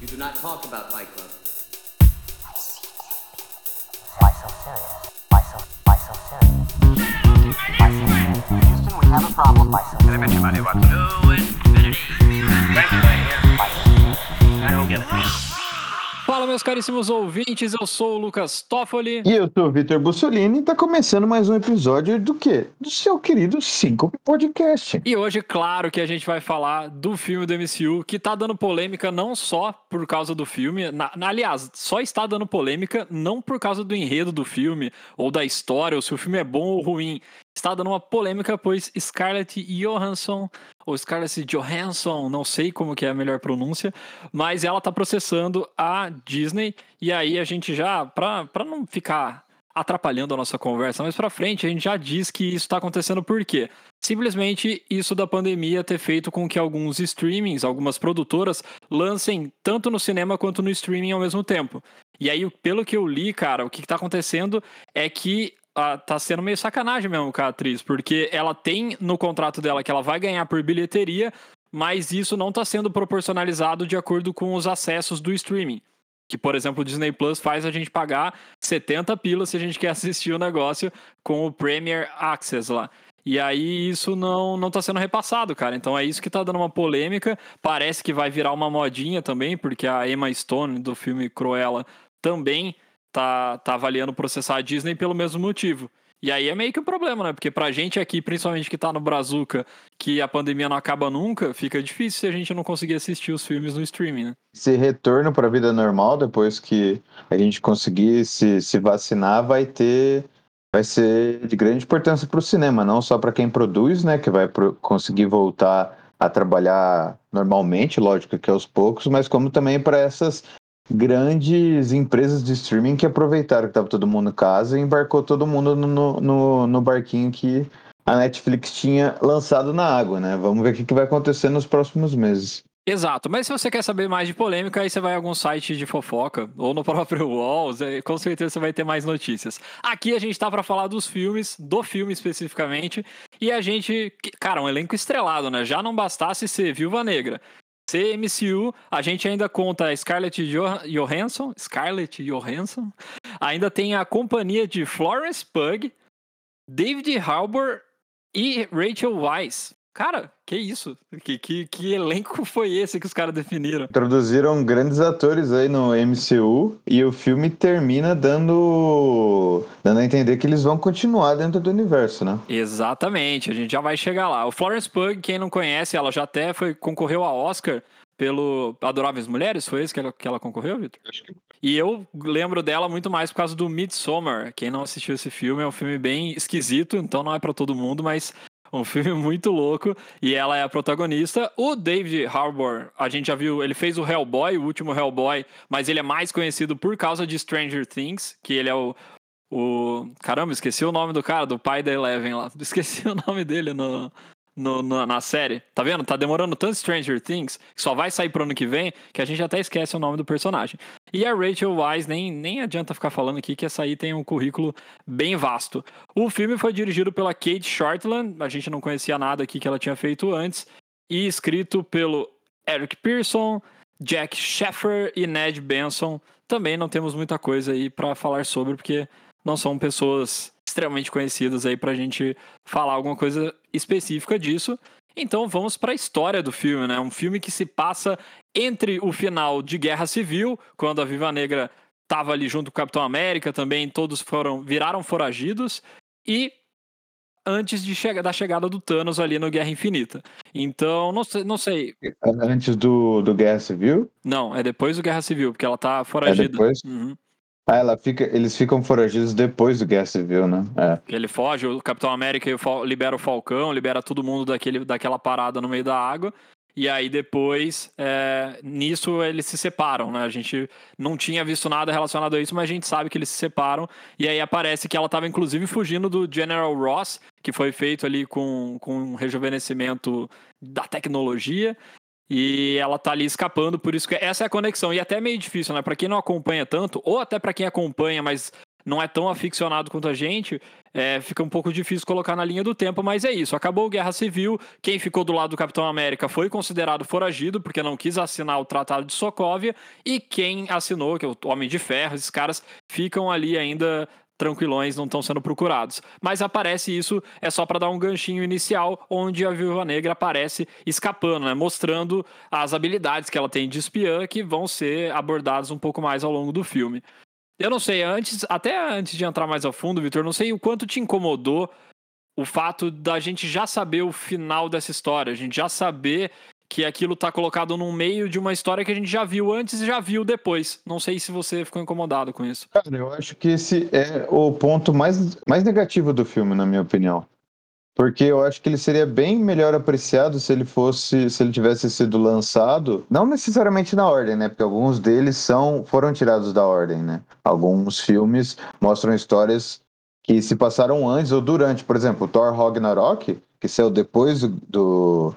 You do not talk about Fight Club. Why so serious? Why so, why so serious? Why so serious? Houston, we have a problem. Why so serious? Why so serious? Fala, meus caríssimos ouvintes, eu sou o Lucas Toffoli. E eu sou o Vitor Bussolini e tá começando mais um episódio do quê? Do seu querido Cinco Podcast. E hoje, claro que a gente vai falar do filme do MCU, que tá dando polêmica não só por causa do filme, na, na- aliás, só está dando polêmica não por causa do enredo do filme, ou da história, ou se o filme é bom ou ruim. Está dando uma polêmica, pois Scarlett Johansson, ou Scarlett Johansson, não sei como que é a melhor pronúncia, mas ela tá processando a Disney, e aí a gente já, pra não ficar atrapalhando a nossa conversa mais pra frente, a gente já diz que isso tá acontecendo por quê? Simplesmente isso da pandemia ter feito com que alguns streamings, algumas produtoras, lancem tanto no cinema quanto no streaming ao mesmo tempo. E aí, pelo que eu li, cara, o que tá acontecendo é que ah, tá sendo meio sacanagem mesmo com a atriz, porque ela tem no contrato dela que ela vai ganhar por bilheteria, mas isso não tá sendo proporcionalizado de acordo com os acessos do streaming. Que, por exemplo, o Disney Plus faz a gente pagar 70 pilas se a gente quer assistir o negócio com o Premier Access lá. E aí isso não, não tá sendo repassado, cara. Então é isso que tá dando uma polêmica. Parece que vai virar uma modinha também, porque a Emma Stone do filme Cruella também tá, tá avaliando processar a Disney pelo mesmo motivo. E aí é meio que um problema, né? Porque pra gente aqui, principalmente que tá no Brazuca, que a pandemia não acaba nunca, fica difícil se a gente não conseguir assistir os filmes no streaming, né? Esse retorno para a vida normal, depois que a gente conseguir se, se vacinar, vai ter. Vai ser de grande importância para o cinema, não só para quem produz, né? Que vai pro- conseguir voltar a trabalhar normalmente, lógico que aos poucos, mas como também para essas grandes empresas de streaming que aproveitaram que estava todo mundo em casa e embarcou todo mundo no, no, no barquinho que a Netflix tinha lançado na água, né? Vamos ver o que, vai acontecer nos próximos meses. Exato, mas se você quer saber mais de polêmica, aí você vai a algum site de fofoca, ou no próprio você- com certeza você vai ter mais notícias. Aqui a gente tá pra falar dos filmes, do filme especificamente, e a gente, cara, um elenco estrelado, né? Já não bastasse ser Viúva Negra, ser MCU, a gente ainda conta Scarlett Jo- Johansson, Scarlett Johansson, ainda tem a companhia de Florence Pugh, David Harbour e Rachel Weisz. Cara, que isso? Que, que, que elenco foi esse que os caras definiram? Introduziram grandes atores aí no MCU e o filme termina dando dando a entender que eles vão continuar dentro do universo, né? Exatamente, a gente já vai chegar lá. O Florence Pugh, quem não conhece, ela já até foi, concorreu a Oscar pelo Adoráveis Mulheres, foi esse que ela, que ela concorreu, Vitor? E eu lembro dela muito mais por causa do Midsommar. Quem não assistiu esse filme, é um filme bem esquisito, então não é pra todo mundo, mas um filme muito louco. E ela é a protagonista. O David Harbour, a gente já viu, ele fez o Hellboy, o último Hellboy, mas ele é mais conhecido por causa de Stranger Things, que ele é o. o... Caramba, esqueci o nome do cara, do pai da Eleven lá. Esqueci o nome dele no, no- no- na série. Tá vendo? Tá demorando tanto Stranger Things, que só vai sair pro ano que vem, que a gente até esquece o nome do personagem. E a Rachel Weisz, nem, nem adianta ficar falando aqui que essa aí tem um currículo bem vasto. O filme foi dirigido pela Kate Shortland, a gente não conhecia nada aqui que ela tinha feito antes, e escrito pelo Eric Pearson, Jack Sheffer e Ned Benson. Também não temos muita coisa aí pra falar sobre, porque não são pessoas extremamente conhecidas aí pra gente falar alguma coisa específica disso. Então vamos pra história do filme, né? Um filme que se passa entre o final de Guerra Civil, quando a Viva Negra estava ali junto com o Capitão América, também todos foram viraram foragidos e antes de chega, da chegada do Thanos ali no Guerra Infinita. Então, não sei, não sei. Antes do, do Guerra Civil, Não, é depois do Guerra Civil, porque ela tá é foragida. depois. Uhum. Ah, ela fica, eles ficam foragidos depois do Guerra Civil, né? É. Ele foge, o Capitão América libera o Falcão, libera todo mundo daquele, daquela parada no meio da água. E aí depois, é, nisso eles se separam, né? A gente não tinha visto nada relacionado a isso, mas a gente sabe que eles se separam. E aí aparece que ela estava inclusive fugindo do General Ross, que foi feito ali com, com um rejuvenescimento da tecnologia. E ela tá ali escapando, por isso que essa é a conexão. E até é meio difícil, né? Pra quem não acompanha tanto, ou até pra quem acompanha, mas não é tão aficionado quanto a gente, é, fica um pouco difícil colocar na linha do tempo, mas é isso. Acabou a Guerra Civil, quem ficou do lado do Capitão América foi considerado foragido, porque não quis assinar o Tratado de Sokovia, e quem assinou, que é o Homem de Ferro, esses caras ficam ali ainda tranquilões, não estão sendo procurados. Mas aparece isso, é só para dar um ganchinho inicial, onde a Viúva Negra aparece escapando, né? mostrando as habilidades que ela tem de espiã, que vão ser abordadas um pouco mais ao longo do filme. Eu não sei, antes, até antes de entrar mais a fundo, Vitor, não sei o quanto te incomodou o fato da gente já saber o final dessa história, a gente já saber que aquilo tá colocado no meio de uma história que a gente já viu antes e já viu depois. Não sei se você ficou incomodado com isso. Cara, eu acho que esse é o ponto mais, mais negativo do filme, na minha opinião. Porque eu acho que ele seria bem melhor apreciado se ele fosse, se ele tivesse sido lançado, não necessariamente na ordem, né? Porque alguns deles são foram tirados da ordem, né? Alguns filmes mostram histórias que se passaram antes ou durante, por exemplo, Thor Ragnarok, que saiu depois do, do,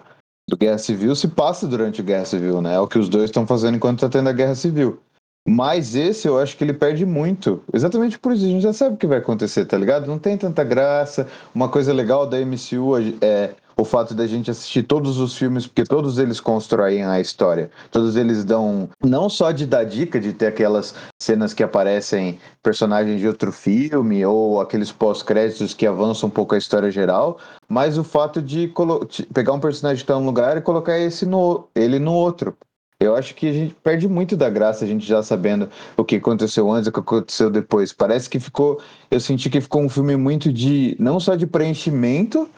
do Guerra Civil, se passa durante a Guerra Civil, né? É o que os dois estão fazendo enquanto está tendo a Guerra Civil. Mas esse eu acho que ele perde muito. Exatamente por isso, a gente já sabe o que vai acontecer, tá ligado? Não tem tanta graça. Uma coisa legal da MCU é o fato da gente assistir todos os filmes, porque todos eles constroem a história. Todos eles dão, não só de dar dica, de ter aquelas cenas que aparecem personagens de outro filme, ou aqueles pós-créditos que avançam um pouco a história geral, mas o fato de pegar um personagem que está num lugar e colocar esse no, ele no outro. Eu acho que a gente perde muito da graça, a gente já sabendo o que aconteceu antes, o que aconteceu depois. Parece que ficou. Eu senti que ficou um filme muito de. não só de preenchimento,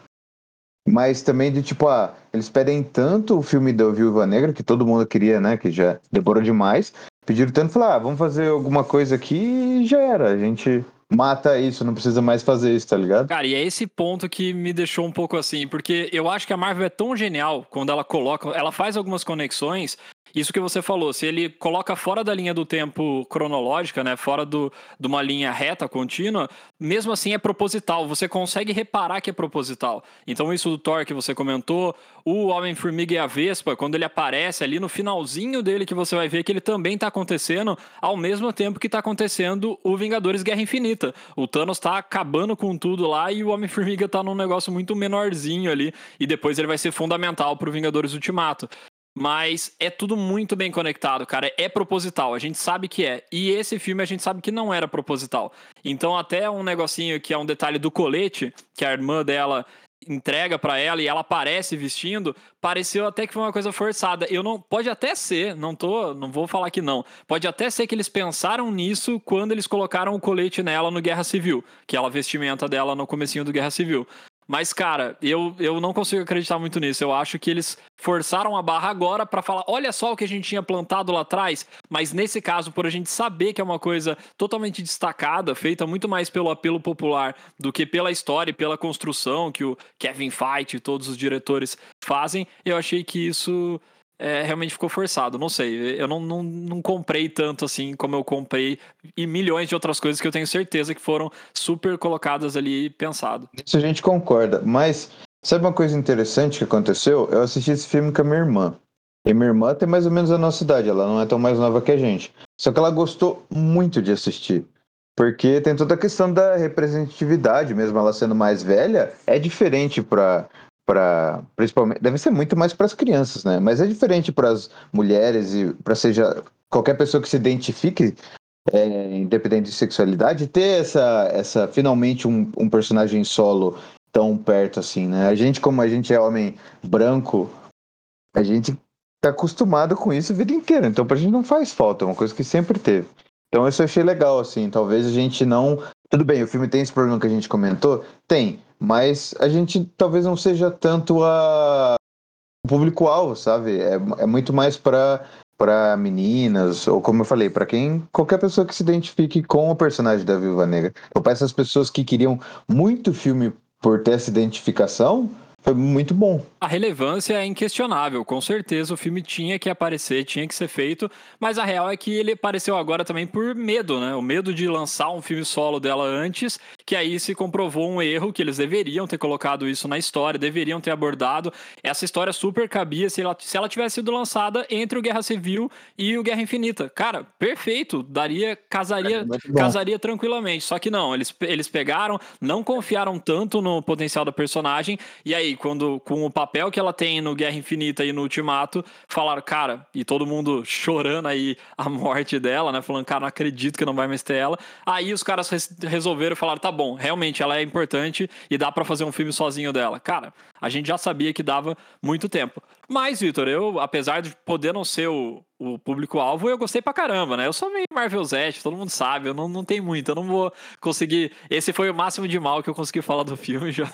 mas também de tipo, ah, eles pedem tanto o filme da Viúva Negra, que todo mundo queria, né? Que já demorou demais. Pediram tanto, falar, ah, vamos fazer alguma coisa aqui e já era. A gente mata isso, não precisa mais fazer isso, tá ligado? Cara, e é esse ponto que me deixou um pouco assim, porque eu acho que a Marvel é tão genial quando ela coloca, ela faz algumas conexões isso que você falou, se ele coloca fora da linha do tempo cronológica, né, fora do, de uma linha reta contínua, mesmo assim é proposital. Você consegue reparar que é proposital. Então isso do Thor que você comentou, o Homem-Formiga e a Vespa, quando ele aparece ali no finalzinho dele que você vai ver que ele também está acontecendo ao mesmo tempo que está acontecendo o Vingadores Guerra Infinita. O Thanos está acabando com tudo lá e o Homem-Formiga está num negócio muito menorzinho ali e depois ele vai ser fundamental para o Vingadores Ultimato. Mas é tudo muito bem conectado, cara. É proposital, a gente sabe que é. E esse filme a gente sabe que não era proposital. Então, até um negocinho que é um detalhe do colete, que a irmã dela entrega para ela e ela aparece vestindo, pareceu até que foi uma coisa forçada. Eu não, pode até ser, não tô, não vou falar que não. Pode até ser que eles pensaram nisso quando eles colocaram o colete nela no Guerra Civil, que ela vestimenta dela no comecinho do Guerra Civil. Mas, cara, eu, eu não consigo acreditar muito nisso. Eu acho que eles forçaram a barra agora para falar: olha só o que a gente tinha plantado lá atrás. Mas nesse caso, por a gente saber que é uma coisa totalmente destacada, feita muito mais pelo apelo popular do que pela história e pela construção que o Kevin Feige e todos os diretores fazem, eu achei que isso é, realmente ficou forçado. Não sei, eu não, não, não comprei tanto assim como eu comprei e milhões de outras coisas que eu tenho certeza que foram super colocadas ali e pensado. Isso a gente concorda, mas sabe uma coisa interessante que aconteceu? Eu assisti esse filme com a minha irmã. E minha irmã tem mais ou menos a nossa idade, ela não é tão mais nova que a gente. Só que ela gostou muito de assistir. Porque tem toda a questão da representatividade, mesmo ela sendo mais velha, é diferente para para principalmente deve ser muito mais para as crianças, né? Mas é diferente para as mulheres e para seja qualquer pessoa que se identifique é, independente de sexualidade ter essa essa finalmente um, um personagem solo tão perto assim, né? A gente como a gente é homem branco, a gente tá acostumado com isso a vida inteira, então pra gente não faz falta, é uma coisa que sempre teve. Então isso eu achei legal assim, talvez a gente não tudo bem, o filme tem esse problema que a gente comentou? Tem, mas a gente talvez não seja tanto a o público-alvo, sabe? É, é muito mais para para meninas, ou como eu falei, para quem qualquer pessoa que se identifique com o personagem da Viúva Negra. Ou para essas pessoas que queriam muito filme por ter essa identificação, foi muito bom. A relevância é inquestionável, com certeza o filme tinha que aparecer, tinha que ser feito, mas a real é que ele apareceu agora também por medo, né? O medo de lançar um filme solo dela antes, que aí se comprovou um erro, que eles deveriam ter colocado isso na história, deveriam ter abordado. Essa história super cabia se ela, se ela tivesse sido lançada entre o Guerra Civil e o Guerra Infinita. Cara, perfeito, daria, casaria, É, casaria tranquilamente. Só que não, eles, eles pegaram, não confiaram tanto no potencial da personagem, e aí quando com o papel que ela tem no Guerra Infinita e no Ultimato, falaram, cara, e todo mundo chorando aí a morte dela, né? Falando, cara, não acredito que não vai mais ter ela. Aí os caras res resolveram falaram, tá bom, realmente ela é importante e dá para fazer um filme sozinho dela. Cara, a gente já sabia que dava muito tempo. Mas, Vitor, eu, apesar de poder não ser o, o público-alvo, eu gostei pra caramba, né? Eu sou meio Marvel Zete, todo mundo sabe, eu não, não tenho muito, eu não vou conseguir. Esse foi o máximo de mal que eu consegui falar do filme, já,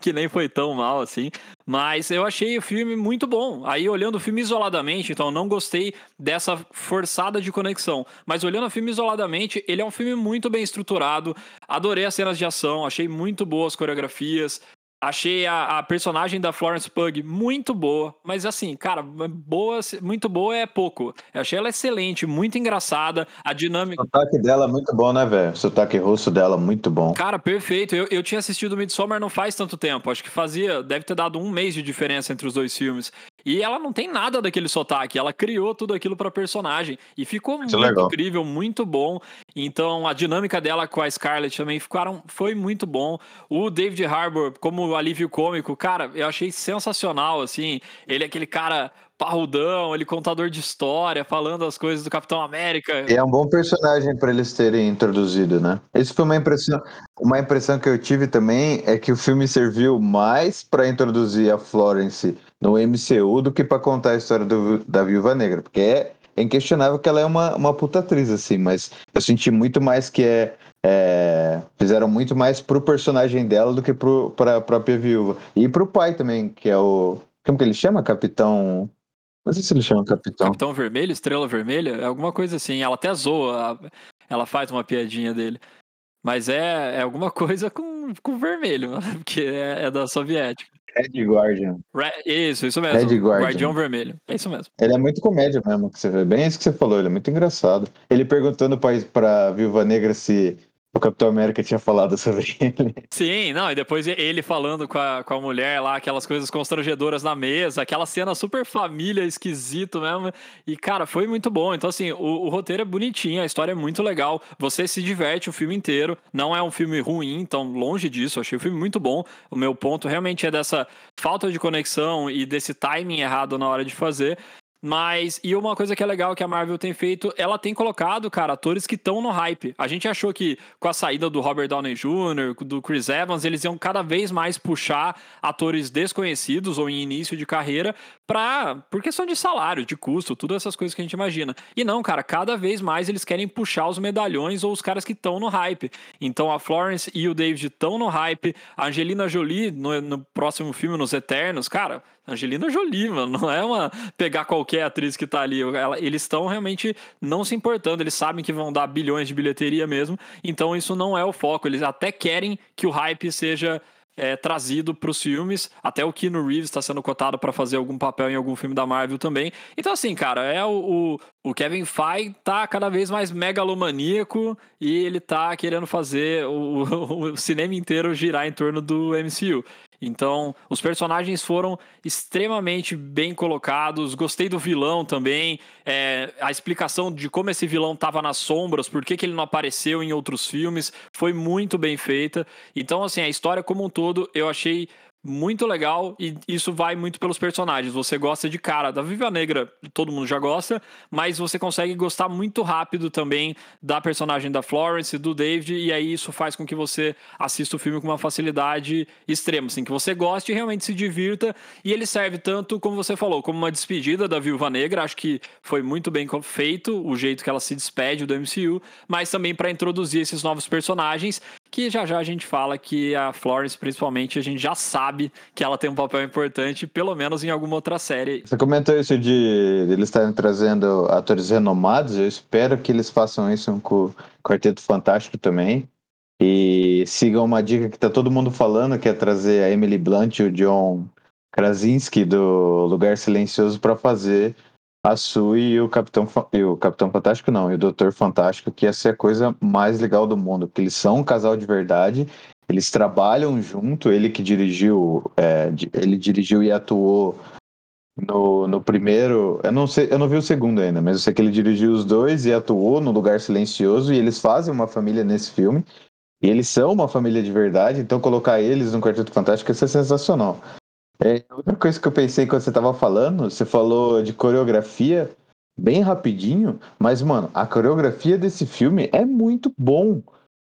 que nem foi tão mal assim. Mas eu achei o filme muito bom. Aí, olhando o filme isoladamente, então não gostei dessa forçada de conexão. Mas olhando o filme isoladamente, ele é um filme muito bem estruturado. Adorei as cenas de ação, achei muito boas coreografias. Achei a, a, personagem da Florence Pug muito boa, mas assim, cara, boa, muito boa é pouco. Eu achei ela excelente, muito engraçada, a dinâmica. O sotaque dela é muito bom, né, velho? O sotaque russo dela muito bom. Cara, perfeito. Eu, eu tinha assistido Midsommar não faz tanto tempo, acho que fazia, deve ter dado um mês de diferença entre os dois filmes. E ela não tem nada daquele sotaque, ela criou tudo aquilo pra personagem e ficou muito, muito incrível, muito bom. Então a dinâmica dela com a Scarlett também ficaram, foi muito bom. O David Harbour, como alívio cômico, cara, eu achei sensacional, assim. Ele é aquele cara parrudão, ele contador de história, falando as coisas do Capitão América. E é um bom personagem para eles terem introduzido, né? Isso foi uma impressão, uma impressão que eu tive também é que o filme serviu mais para introduzir a Florence no MCU do que para contar a história do, da Viúva Negra, porque é, é inquestionável que ela é uma, uma puta atriz, assim, mas eu senti muito mais que é é, fizeram muito mais pro personagem dela do que pro, pra própria viúva. E pro pai também, que é o. Como que ele chama? Capitão. Não sei se ele chama Capitão. Capitão Vermelho, Estrela Vermelha, é alguma coisa assim. Ela até zoa, ela faz uma piadinha dele. Mas é, é alguma coisa com, com vermelho, porque é, é da soviética. Red Guardian. Isso, isso mesmo. Red Guardian. Guardião Vermelho. É isso mesmo. Ele é muito comédia mesmo, que você vê. Bem isso que você falou, ele é muito engraçado. Ele perguntando pra, pra Viúva Negra se o Capitão América tinha falado sobre ele. Sim, não, e depois ele falando com a, com a mulher lá, aquelas coisas constrangedoras na mesa, aquela cena super família, esquisito mesmo. E, cara, foi muito bom. Então, assim, o, o roteiro é bonitinho, a história é muito legal. Você se diverte o filme inteiro. Não é um filme ruim, então, longe disso. Eu achei o filme muito bom. O meu ponto realmente é dessa falta de conexão e desse timing errado na hora de fazer. Mas, e uma coisa que é legal que a Marvel tem feito, ela tem colocado, cara, atores que estão no hype. A gente achou que com a saída do Robert Downey Jr., do Chris Evans, eles iam cada vez mais puxar atores desconhecidos ou em início de carreira pra, por questão de salário, de custo, todas essas coisas que a gente imagina. E não, cara, cada vez mais eles querem puxar os medalhões ou os caras que estão no hype. Então a Florence e o David estão no hype, a Angelina Jolie no, no próximo filme, nos Eternos, cara, Angelina Jolie, mano, não é uma pegar qualquer atriz que tá ali. Ela, eles estão realmente não se importando, eles sabem que vão dar bilhões de bilheteria mesmo, então isso não é o foco. Eles até querem que o hype seja é, trazido para os filmes. Até o Keanu Reeves está sendo cotado para fazer algum papel em algum filme da Marvel também. Então, assim, cara, é o, o, o Kevin Feige tá cada vez mais megalomaníaco e ele tá querendo fazer o, o cinema inteiro girar em torno do MCU. Então, os personagens foram extremamente bem colocados. Gostei do vilão também. É, a explicação de como esse vilão estava nas sombras, por que, que ele não apareceu em outros filmes, foi muito bem feita. Então, assim, a história como um todo eu achei muito legal e isso vai muito pelos personagens. Você gosta de cara da Viva Negra, todo mundo já gosta, mas você consegue gostar muito rápido também da personagem da Florence, do David, e aí isso faz com que você assista o filme com uma facilidade extrema, assim, que você goste e realmente se divirta. E ele serve tanto, como você falou, como uma despedida da Viúva Negra. Acho que foi muito bem feito o jeito que ela se despede do MCU, mas também para introduzir esses novos personagens que já já a gente fala que a Florence, principalmente, a gente já sabe que ela tem um papel importante, pelo menos em alguma outra série. Você comentou isso de, eles estarem trazendo atores renomados, eu espero que eles façam isso com o Quarteto Fantástico também. E sigam uma dica que tá todo mundo falando, que é trazer a Emily Blunt e o John Krasinski do Lugar Silencioso para fazer a Sue e o Capitão, e o Capitão Fantástico, não, e o Doutor Fantástico, que ia ser a coisa mais legal do mundo, porque eles são um casal de verdade, eles trabalham junto, ele que dirigiu, é, ele dirigiu e atuou no, no primeiro, eu não sei, eu não vi o segundo ainda, mas eu sei que ele dirigiu os dois e atuou no Lugar Silencioso, e eles fazem uma família nesse filme, e eles são uma família de verdade, então colocar eles no Quarteto Fantástico ia ser sensacional. É, outra coisa que eu pensei quando você estava falando, você falou de coreografia bem rapidinho, mas, mano, a coreografia desse filme é muito bom.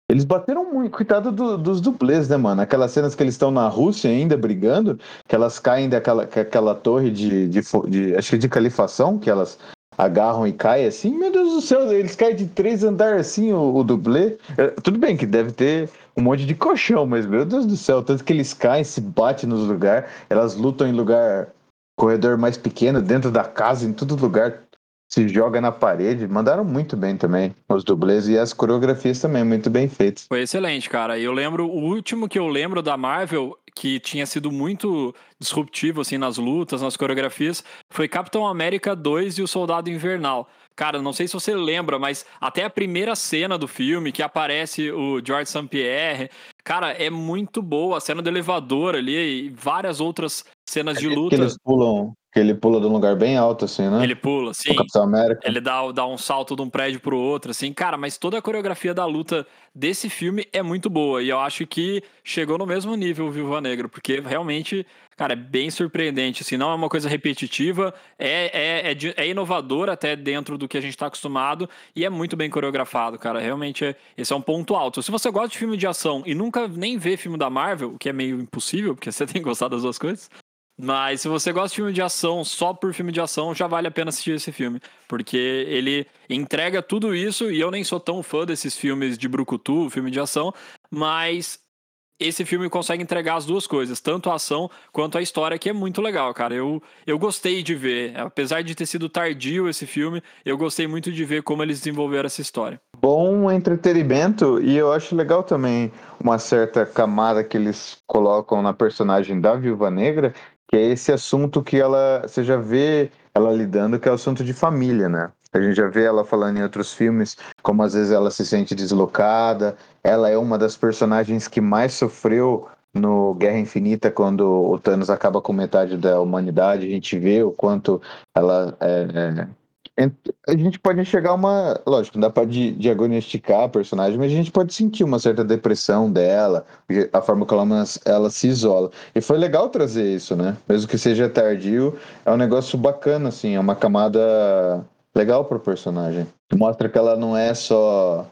Eles bateram muito, coitado do, dos dublês, né, mano? Aquelas cenas que eles estão na Rússia ainda brigando, que elas caem daquela aquela torre de, de, de, acho que de califação, que elas agarram e caem assim, meu Deus do céu, eles caem de três andares assim, o, o dublê. É, tudo bem que deve ter um monte de colchão, mas meu Deus do céu, tanto que eles caem, se batem nos lugares, elas lutam em lugar, corredor mais pequeno, dentro da casa, em todo lugar, se joga na parede. Mandaram muito bem também os dublês e as coreografias também, muito bem feitas. Foi excelente, cara. Eu lembro, o último que eu lembro da Marvel, que tinha sido muito disruptivo, assim, nas lutas, nas coreografias, foi Capitão América 2 e o Soldado Invernal. Cara, não sei se você lembra, mas até a primeira cena do filme, que aparece o George St. Pierre, cara, é muito boa. A cena do elevador ali e várias outras cenas de luta. Que eles pulam, que ele pula de um lugar bem alto, assim, né? Ele pula, sim. O Capitão América. Ele dá, dá um salto de um prédio pro outro, assim. Cara, mas toda a coreografia da luta desse filme é muito boa. E eu acho que chegou no mesmo nível o Viúva Negra, porque realmente, cara, é bem surpreendente. Assim, não é uma coisa repetitiva, é, é, é, é inovador até dentro do que a gente tá acostumado e é muito bem coreografado, cara. Realmente, é, esse é um ponto alto. Se você gosta de filme de ação e nunca nem vê filme da Marvel, o que é meio impossível, porque você tem gostado das duas coisas, mas se você gosta de filme de ação só por filme de ação, já vale a pena assistir esse filme. Porque ele entrega tudo isso, e eu nem sou tão fã desses filmes de Brucutu, filme de ação, mas esse filme consegue entregar as duas coisas, tanto a ação quanto a história, que é muito legal, cara. Eu, eu gostei de ver, apesar de ter sido tardio esse filme, eu gostei muito de ver como eles desenvolveram essa história. Bom entretenimento, e eu acho legal também uma certa camada que eles colocam na personagem da Viúva Negra, que é esse assunto que ela, você já vê ela lidando, que é o assunto de família, né? A gente já vê ela falando em outros filmes, como às vezes ela se sente deslocada. Ela é uma das personagens que mais sofreu no Guerra Infinita, quando o Thanos acaba com metade da humanidade. A gente vê o quanto ela é, é a gente pode enxergar uma. Lógico, não dá para diagnosticar a personagem, mas a gente pode sentir uma certa depressão dela, a forma como ela, ela se isola. E foi legal trazer isso, né? Mesmo que seja tardio, é um negócio bacana, assim, é uma camada legal pro personagem. Mostra que ela não é só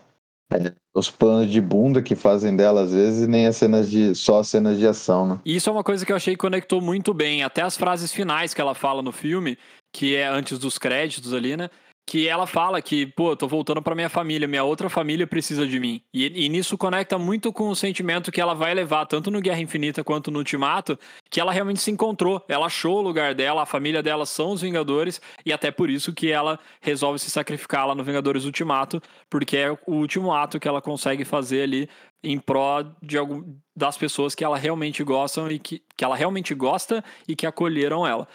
é, os planos de bunda que fazem dela às vezes, nem as cenas de só as cenas de ação, né? Isso é uma coisa que eu achei que conectou muito bem, até as frases finais que ela fala no filme, que é antes dos créditos ali, né? que ela fala que, pô, tô voltando para minha família, minha outra família precisa de mim. E, e, nisso conecta muito com o sentimento que ela vai levar, tanto no Guerra Infinita quanto no Ultimato, que ela realmente se encontrou, ela achou o lugar dela, a família dela são os Vingadores, e até por isso que ela resolve se sacrificar lá no Vingadores Ultimato, porque é o último ato que ela consegue fazer ali em pró de algum, das pessoas que ela realmente gostam e que, que ela realmente gosta e que acolheram ela.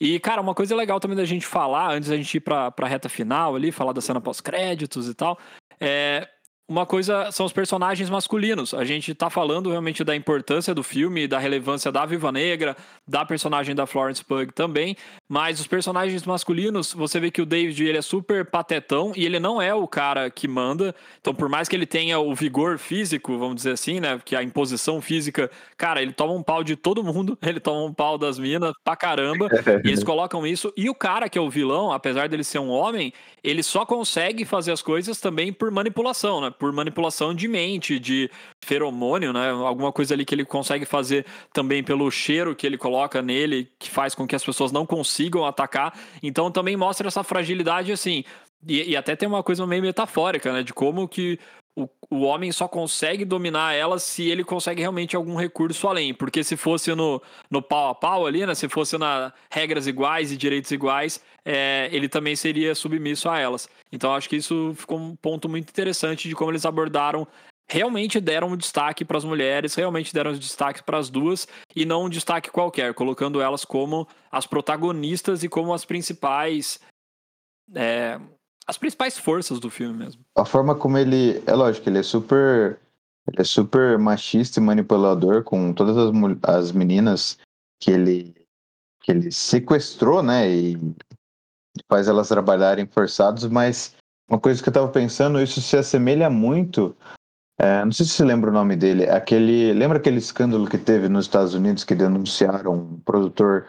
E, cara, uma coisa legal também da gente falar, antes da gente ir pra, pra reta final ali, falar da cena pós-créditos e tal, é, uma coisa são os personagens masculinos. A gente tá falando realmente da importância do filme, da relevância da Viva Negra, da personagem da Florence Pugh também, mas os personagens masculinos, você vê que o David ele é super patetão e ele não é o cara que manda. Então, por mais que ele tenha o vigor físico, vamos dizer assim, né, que a imposição física, cara, ele toma um pau de todo mundo, ele toma um pau das minas pra caramba, e eles colocam isso. E o cara que é o vilão, apesar dele ser um homem, ele só consegue fazer as coisas também por manipulação, né? Por manipulação de mente, de feromônio, né? Alguma coisa ali que ele consegue fazer também pelo cheiro que ele coloca nele, que faz com que as pessoas não consigam atacar. Então também mostra essa fragilidade assim. E, e até tem uma coisa meio metafórica, né? De como que o, o homem só consegue dominar ela se ele consegue realmente algum recurso além. Porque se fosse no, no pau a pau ali, né? Se fosse na regras iguais e direitos iguais, é, ele também seria submisso a elas. Então acho que isso ficou um ponto muito interessante de como eles abordaram realmente deram um destaque para as mulheres, realmente deram um destaque para as duas e não um destaque qualquer, colocando elas como as protagonistas e como as principais é, as principais forças do filme mesmo. A forma como ele, é lógico, ele é super ele é super machista e manipulador com todas as, as meninas que ele que ele sequestrou, né, e faz elas trabalharem forçados, mas uma coisa que eu tava pensando, isso se assemelha muito é, não sei se você lembra o nome dele. Aquele, lembra aquele escândalo que teve nos Estados Unidos que denunciaram um produtor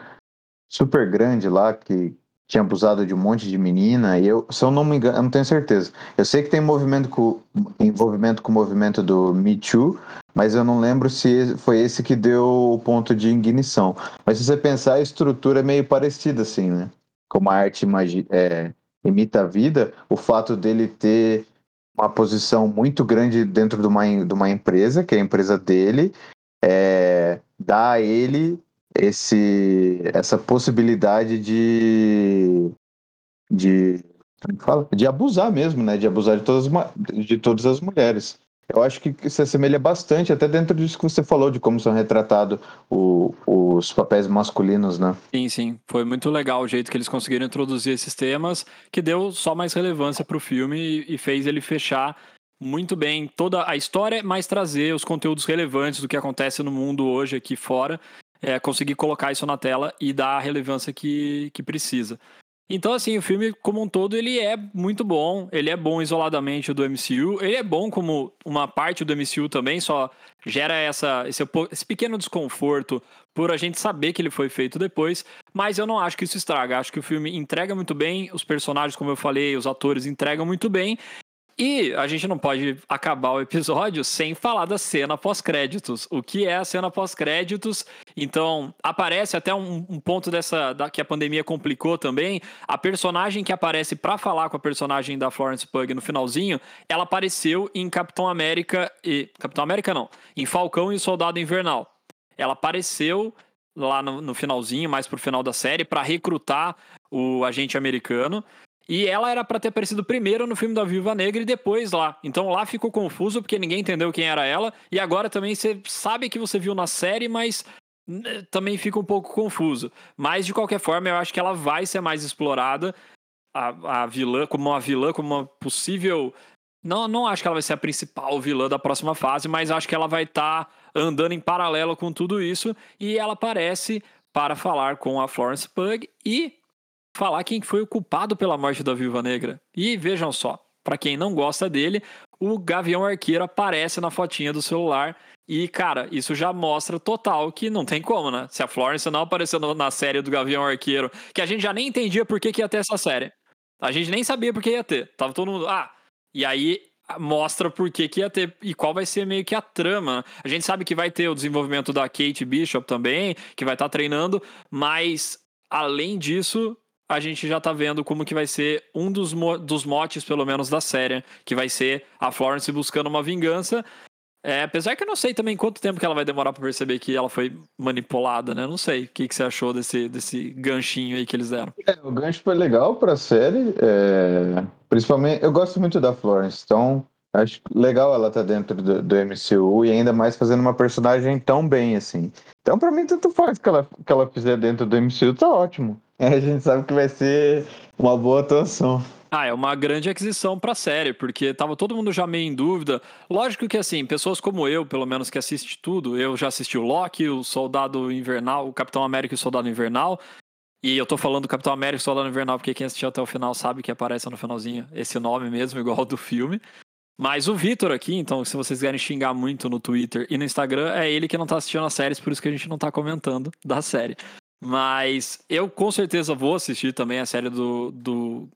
super grande lá que tinha abusado de um monte de menina? E eu, se eu não me engano, eu não tenho certeza. Eu sei que tem movimento com, envolvimento com o movimento do Me Too, mas eu não lembro se foi esse que deu o ponto de ignição. Mas se você pensar, a estrutura é meio parecida, assim, né? Como a arte é, imita a vida, o fato dele ter uma posição muito grande dentro de uma, de uma empresa, que é a empresa dele, é, dá a ele esse, essa possibilidade de, de, fala? de abusar mesmo, né? De abusar de todas, de todas as mulheres. Eu acho que se assemelha bastante, até dentro disso que você falou, de como são retratados os papéis masculinos, né? Sim, sim. Foi muito legal o jeito que eles conseguiram introduzir esses temas, que deu só mais relevância para o filme e fez ele fechar muito bem toda a história, mas trazer os conteúdos relevantes do que acontece no mundo hoje aqui fora, é, conseguir colocar isso na tela e dar a relevância que, que precisa. Então, assim, o filme como um todo, ele é muito bom. Ele é bom isoladamente do MCU. Ele é bom como uma parte do MCU também, só gera essa, esse, esse pequeno desconforto por a gente saber que ele foi feito depois. Mas eu não acho que isso estraga. Acho que o filme entrega muito bem. Os personagens, como eu falei, os atores entregam muito bem. E a gente não pode acabar o episódio sem falar da cena pós-créditos. O que é a cena pós-créditos? Então, aparece até um, um ponto dessa da, que a pandemia complicou também. A personagem que aparece para falar com a personagem da Florence Pug no finalzinho, ela apareceu em Capitão América e Capitão América não, em Falcão e Soldado Invernal. Ela apareceu lá no, no finalzinho, mais pro final da série, para recrutar o agente americano. E ela era para ter aparecido primeiro no filme da Viúva Negra e depois lá. Então lá ficou confuso porque ninguém entendeu quem era ela. E agora também você sabe que você viu na série, mas também fica um pouco confuso. Mas de qualquer forma, eu acho que ela vai ser mais explorada. A, a vilã, como uma vilã, como uma possível. Não, não acho que ela vai ser a principal vilã da próxima fase, mas acho que ela vai estar tá andando em paralelo com tudo isso. E ela aparece para falar com a Florence Pug e falar quem foi o culpado pela morte da Viúva Negra. E vejam só, para quem não gosta dele, o Gavião Arqueiro aparece na fotinha do celular. E, cara, isso já mostra total que não tem como, né? Se a Florence não apareceu na série do Gavião Arqueiro, que a gente já nem entendia por que, que ia ter essa série. A gente nem sabia por que ia ter. Tava todo mundo. Ah, e aí mostra por que, que ia ter e qual vai ser meio que a trama. A gente sabe que vai ter o desenvolvimento da Kate Bishop também, que vai estar tá treinando, mas além disso, a gente já tá vendo como que vai ser um dos, mo dos motes, pelo menos, da série, que vai ser a Florence buscando uma vingança. É, apesar que eu não sei também quanto tempo que ela vai demorar para perceber que ela foi manipulada, né? Não sei. O que, que você achou desse, desse ganchinho aí que eles deram? É, o gancho foi legal pra série. É... Principalmente, eu gosto muito da Florence, então acho legal ela tá dentro do, do, MCU e ainda mais fazendo uma personagem tão bem assim. Então, pra mim, tanto faz que ela, que ela fizer dentro do MCU, tá ótimo. A gente sabe que vai ser uma boa atuação. Ah, é uma grande aquisição para a série, porque tava todo mundo já meio em dúvida. Lógico que assim, pessoas como eu, pelo menos que assiste tudo, eu já assisti o Loki, o Soldado Invernal, o Capitão América e o Soldado Invernal. E eu tô falando do Capitão América e o Soldado Invernal porque quem assistiu até o final sabe que aparece no finalzinho esse nome mesmo, igual ao do filme. Mas o Vitor aqui, então, se vocês querem xingar muito no Twitter e no Instagram, é ele que não tá assistindo as séries, por isso que a gente não tá comentando da série. Mas eu com certeza vou assistir também a série do, do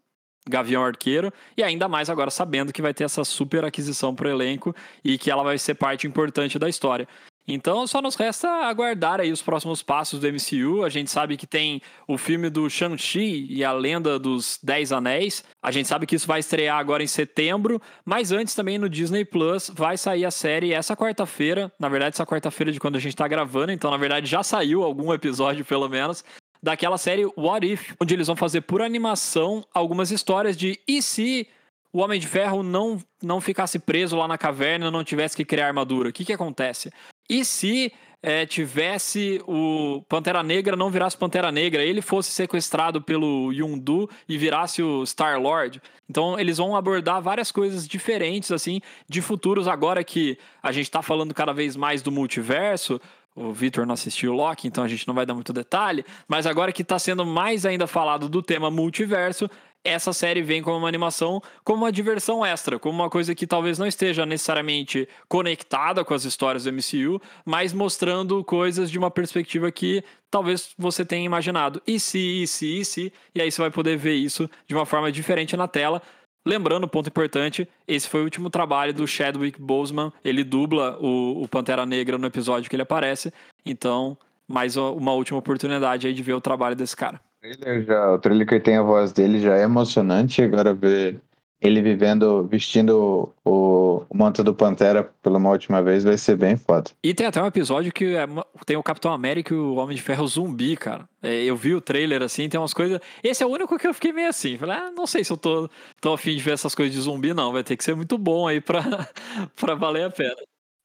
Gavião Arqueiro, e ainda mais agora sabendo que vai ter essa super aquisição pro elenco e que ela vai ser parte importante da história. Então só nos resta aguardar aí os próximos passos do MCU. A gente sabe que tem o filme do Shang-Chi e a Lenda dos Dez Anéis. A gente sabe que isso vai estrear agora em setembro, mas antes também no Disney Plus vai sair a série essa quarta-feira. Na verdade, essa quarta-feira de quando a gente tá gravando, então na verdade já saiu algum episódio pelo menos daquela série What If, onde eles vão fazer por animação algumas histórias de e se o Homem de Ferro não, não ficasse preso lá na caverna, não tivesse que criar armadura? O que, que acontece? E se é, tivesse o Pantera Negra não virasse Pantera Negra, ele fosse sequestrado pelo Yondu e virasse o Star Lord. Então eles vão abordar várias coisas diferentes assim de futuros agora que a gente está falando cada vez mais do multiverso. O Victor não assistiu o Loki, então a gente não vai dar muito detalhe. Mas agora que está sendo mais ainda falado do tema multiverso, essa série vem como uma animação, como uma diversão extra, como uma coisa que talvez não esteja necessariamente conectada com as histórias do MCU, mas mostrando coisas de uma perspectiva que talvez você tenha imaginado. E se, e se, e se, e aí você vai poder ver isso de uma forma diferente na tela. Lembrando, ponto importante, esse foi o último trabalho do Chadwick Boseman, ele dubla o, o Pantera Negra no episódio que ele aparece, então mais uma última oportunidade aí de ver o trabalho desse cara trailer já, o trailer que tem a voz dele já é emocionante. Agora ver ele vivendo, vestindo o, o manto do Pantera pela uma última vez vai ser bem foda. E tem até um episódio que é, tem o Capitão América e o Homem de Ferro zumbi, cara. É, eu vi o trailer assim, tem umas coisas. Esse é o único que eu fiquei meio assim. Falei, ah, não sei se eu tô, tô afim de ver essas coisas de zumbi, não. Vai ter que ser muito bom aí pra, pra valer a pena.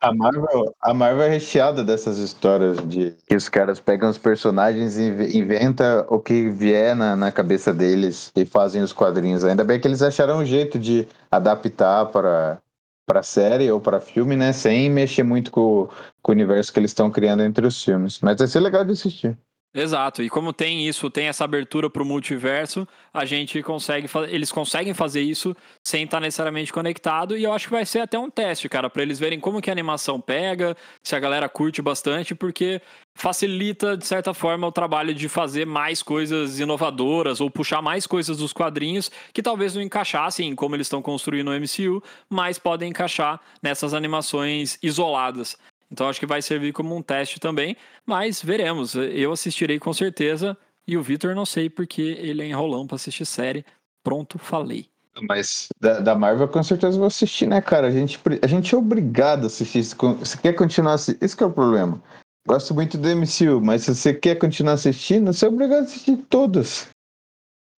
A Marvel, a Marvel é recheada dessas histórias de que os caras pegam os personagens e inventa o que vier na, na cabeça deles e fazem os quadrinhos. Ainda bem que eles acharam um jeito de adaptar para para série ou para filme, né, sem mexer muito com, com o universo que eles estão criando entre os filmes. Mas vai ser legal de assistir. Exato, e como tem isso, tem essa abertura para o multiverso, a gente consegue, eles conseguem fazer isso sem estar necessariamente conectado, e eu acho que vai ser até um teste, cara, para eles verem como que a animação pega, se a galera curte bastante, porque facilita, de certa forma, o trabalho de fazer mais coisas inovadoras ou puxar mais coisas dos quadrinhos que talvez não encaixassem como eles estão construindo o MCU, mas podem encaixar nessas animações isoladas. Então acho que vai servir como um teste também, mas veremos. Eu assistirei com certeza e o Vitor não sei porque ele é enrolão para assistir série. Pronto, falei. Mas da, da, Marvel com certeza vou assistir, né, cara? A gente, a gente é obrigado a assistir. Se você quer continuar assistindo, esse é o problema. Gosto muito do MCU, mas se você quer continuar assistindo, você é obrigado a assistir todas.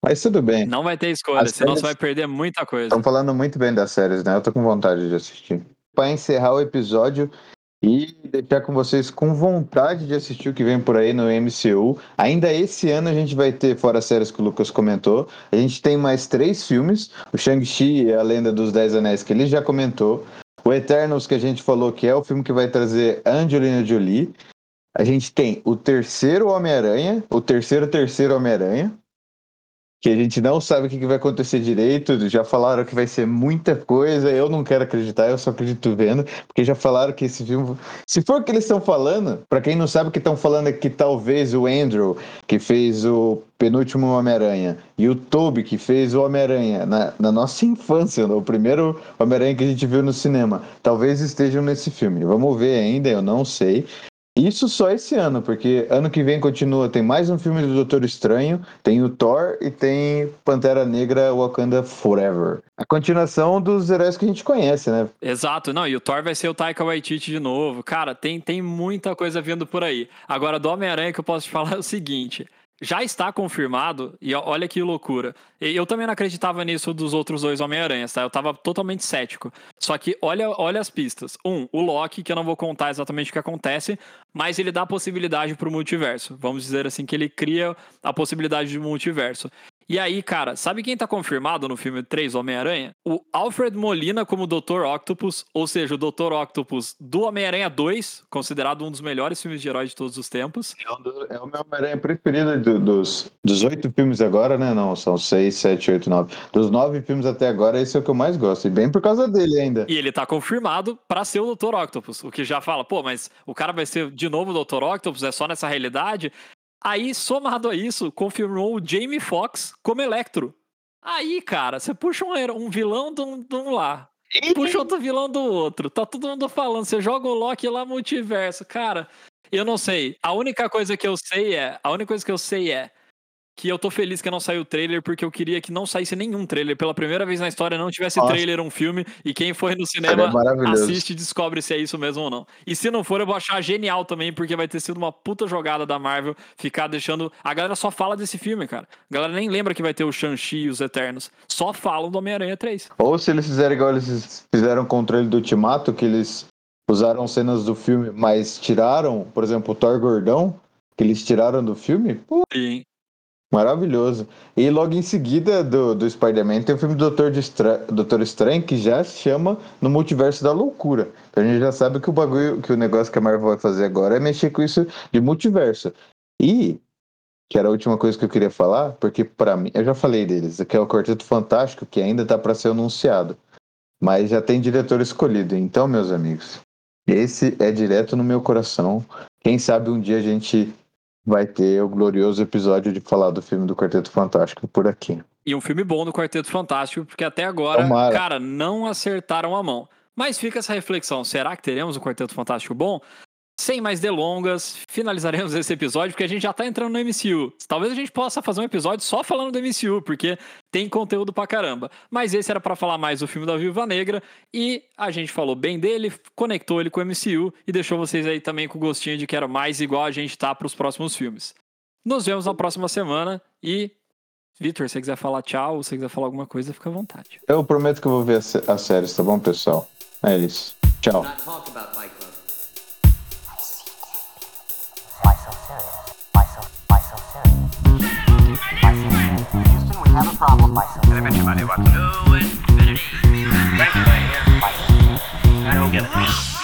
Mas tudo bem. Não vai ter escolha, As senão séries... você vai perder muita coisa. Estão falando muito bem das séries, né? Eu tô com vontade de assistir. Para encerrar o episódio, e deixar com vocês com vontade de assistir o que vem por aí no MCU. Ainda esse ano a gente vai ter, fora as séries que o Lucas comentou, a gente tem mais três filmes: o Shang-Chi e a Lenda dos Dez Anéis, que ele já comentou, o Eternals, que a gente falou que é o filme que vai trazer Angelina Jolie. A gente tem o terceiro Homem-Aranha, o terceiro terceiro Homem-Aranha, que a gente não sabe o que vai acontecer direito. Já falaram que vai ser muita coisa. Eu não quero acreditar, eu só acredito vendo, porque já falaram que esse filme. Se for o que eles estão falando, para quem não sabe o que estão falando é que talvez o Andrew, que fez o penúltimo Homem-Aranha, e o Toby, que fez o Homem-Aranha na, na, nossa infância, o primeiro Homem-Aranha que a gente viu no cinema, talvez estejam nesse filme. Vamos ver ainda, eu não sei. Isso só esse ano, porque ano que vem continua, tem mais um filme do Doutor Estranho, tem o Thor e tem Pantera Negra Wakanda Forever. A continuação dos heróis que a gente conhece, né? Exato, não, e o Thor vai ser o Taika Waititi de novo. Cara, tem, tem muita coisa vindo por aí. Agora, do Homem-Aranha que eu posso te falar é o seguinte, já está confirmado, e olha que loucura. Eu também não acreditava nisso dos outros dois Homem-Aranhas, tá? Eu tava totalmente cético. Só que olha, olha as pistas. Um, o Loki, que eu não vou contar exatamente o que acontece, mas ele dá a possibilidade pro multiverso. Vamos dizer assim, que ele cria a possibilidade de multiverso. E aí, cara, sabe quem tá confirmado no filme 3 Homem-Aranha? O Alfred Molina como Dr. Octopus, ou seja, o Dr. Octopus do Homem-Aranha 2, considerado um dos melhores filmes de herói de todos os tempos. É, um é o meu Homem-Aranha preferido do, dos, dos oito filmes agora, né? Não, são seis, sete, oito, nove. Dos nove filmes até agora, esse é o que eu mais gosto. E bem por causa dele ainda. E ele tá confirmado para ser o Dr. Octopus, o que já fala, pô, mas o cara vai ser de novo o Dr. Octopus, é só nessa realidade? Aí, somado a isso, confirmou o Jamie Foxx como Electro. Aí, cara, você puxa um, um vilão de um, de um lá, puxa outro vilão do outro, tá todo mundo falando, você joga o Loki lá multiverso. Cara, eu não sei. A única coisa que eu sei é, a única coisa que eu sei é, que eu tô feliz que não saiu o trailer, porque eu queria que não saísse nenhum trailer. Pela primeira vez na história não tivesse Nossa. trailer um filme, e quem foi no Seria cinema maravilhoso. assiste e descobre se é isso mesmo ou não. E se não for, eu vou achar genial também, porque vai ter sido uma puta jogada da Marvel ficar deixando. A galera só fala desse filme, cara. A galera nem lembra que vai ter o Shang-Chi e os Eternos. Só falam do Homem-Aranha 3. Ou se eles fizerem igual eles fizeram com o trailer do Ultimato, que eles usaram cenas do filme, mas tiraram, por exemplo, o Thor Gordão, que eles tiraram do filme, pô, Sim. Maravilhoso. E logo em seguida do, do Spider-Man tem o filme do Doutor, de Estra- Doutor Estranho, que já se chama No Multiverso da Loucura. Então a gente já sabe que o bagulho, que o negócio que a Marvel vai fazer agora é mexer com isso de multiverso. E, que era a última coisa que eu queria falar, porque pra mim, eu já falei deles, que é o Quarteto Fantástico, que ainda tá pra ser anunciado. Mas já tem diretor escolhido. Então, meus amigos, esse é direto no meu coração. Quem sabe um dia a gente vai ter o glorioso episódio de falar do filme do Quarteto Fantástico por aqui. E um filme bom do Quarteto Fantástico, porque até agora, Tomara. cara, não acertaram a mão. Mas fica essa reflexão: será que teremos um Quarteto Fantástico bom? Sem mais delongas, finalizaremos esse episódio, porque a gente já tá entrando no MCU. Talvez a gente possa fazer um episódio só falando do MCU, porque tem conteúdo pra caramba. Mas esse era pra falar mais do filme da Viúva Negra, e a gente falou bem dele, conectou ele com o MCU e deixou vocês aí também com o gostinho de que era mais igual a gente tá pros próximos filmes. Nos vemos na próxima semana e. Vitor, se você quiser falar tchau, se você quiser falar alguma coisa, fica à vontade. Eu prometo que eu vou ver as, as séries, tá bom, pessoal? É isso. Tchau. Houston, we have a problem, what's infinity. Right here, I don't get it.